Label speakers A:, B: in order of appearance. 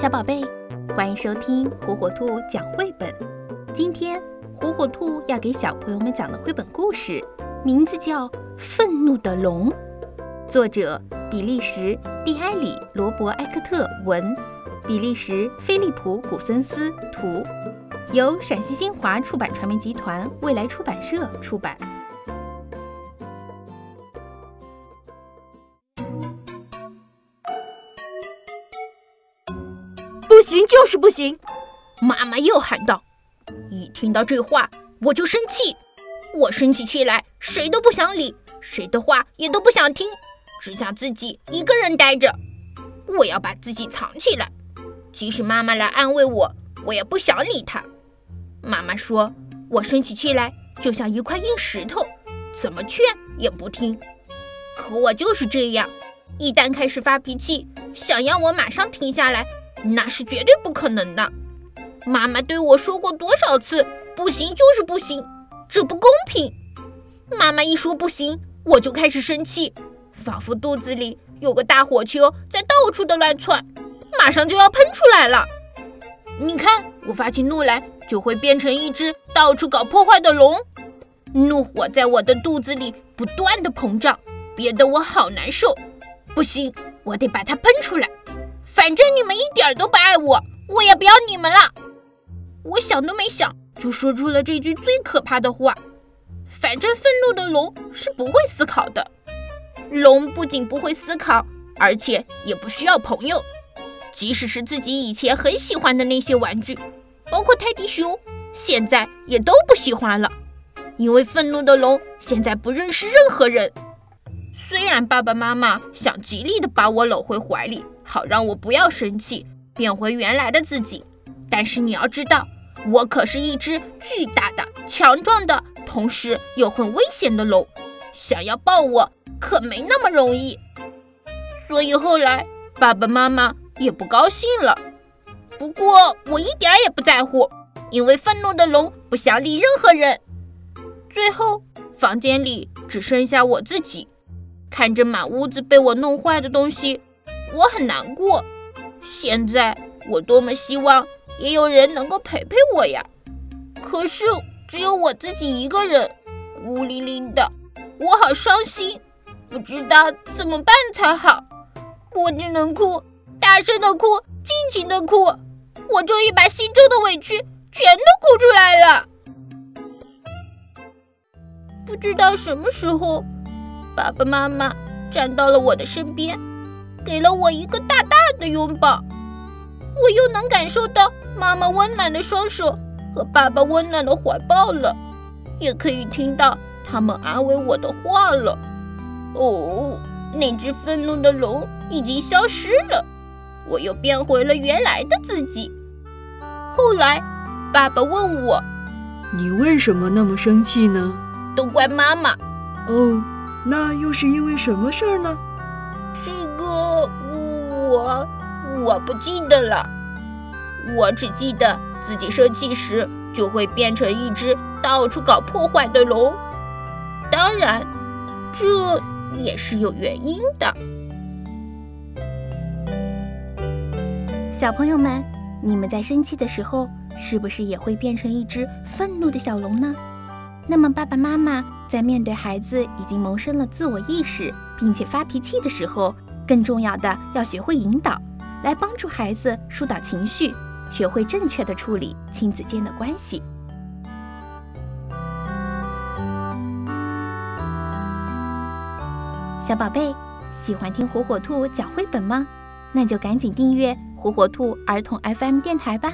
A: 小宝贝，欢迎收听火火兔讲绘本。今天火火兔要给小朋友们讲的绘本故事，名字叫《愤怒的龙》，作者比利时蒂埃里·罗伯埃克特文，比利时菲利普·古森斯图，由陕西新华出版传媒集团未来出版社出版。
B: 不行，就是不行！
C: 妈妈又喊道：“一听到这话，我就生气。我生起气来，谁都不想理，谁的话也都不想听，只想自己一个人待着。我要把自己藏起来，即使妈妈来安慰我，我也不想理她。妈妈说我生起气来就像一块硬石头，怎么劝也不听。可我就是这样，一旦开始发脾气，想要我马上停下来。”那是绝对不可能的。妈妈对我说过多少次，不行就是不行，这不公平。妈妈一说不行，我就开始生气，仿佛肚子里有个大火球在到处的乱窜，马上就要喷出来了。你看，我发起怒来就会变成一只到处搞破坏的龙，怒火在我的肚子里不断的膨胀，憋得我好难受。不行，我得把它喷出来。反正你们一点都不爱我，我也不要你们了。我想都没想就说出了这句最可怕的话。反正愤怒的龙是不会思考的。龙不仅不会思考，而且也不需要朋友。即使是自己以前很喜欢的那些玩具，包括泰迪熊，现在也都不喜欢了。因为愤怒的龙现在不认识任何人。虽然爸爸妈妈想极力的把我搂回怀里。好让我不要生气，变回原来的自己。但是你要知道，我可是一只巨大的、强壮的，同时又很危险的龙，想要抱我可没那么容易。所以后来爸爸妈妈也不高兴了。不过我一点也不在乎，因为愤怒的龙不想理任何人。最后房间里只剩下我自己，看着满屋子被我弄坏的东西。我很难过，现在我多么希望也有人能够陪陪我呀！可是只有我自己一个人，孤零零的，我好伤心，不知道怎么办才好。我只能哭，大声的哭，尽情的哭。我终于把心中的委屈全都哭出来了。不知道什么时候，爸爸妈妈站到了我的身边。给了我一个大大的拥抱，我又能感受到妈妈温暖的双手和爸爸温暖的怀抱了，也可以听到他们安慰我的话了。哦，那只愤怒的龙已经消失了，我又变回了原来的自己。后来，爸爸问我：“
B: 你为什么那么生气呢？”
C: 都怪妈妈。
B: 哦，那又是因为什么事儿呢？
C: 这个我我不记得了，我只记得自己生气时就会变成一只到处搞破坏的龙。当然，这也是有原因的。
A: 小朋友们，你们在生气的时候，是不是也会变成一只愤怒的小龙呢？那么，爸爸妈妈在面对孩子已经萌生了自我意识，并且发脾气的时候，更重要的要学会引导，来帮助孩子疏导情绪，学会正确的处理亲子间的关系。小宝贝，喜欢听火火兔讲绘本吗？那就赶紧订阅火火兔儿童 FM 电台吧。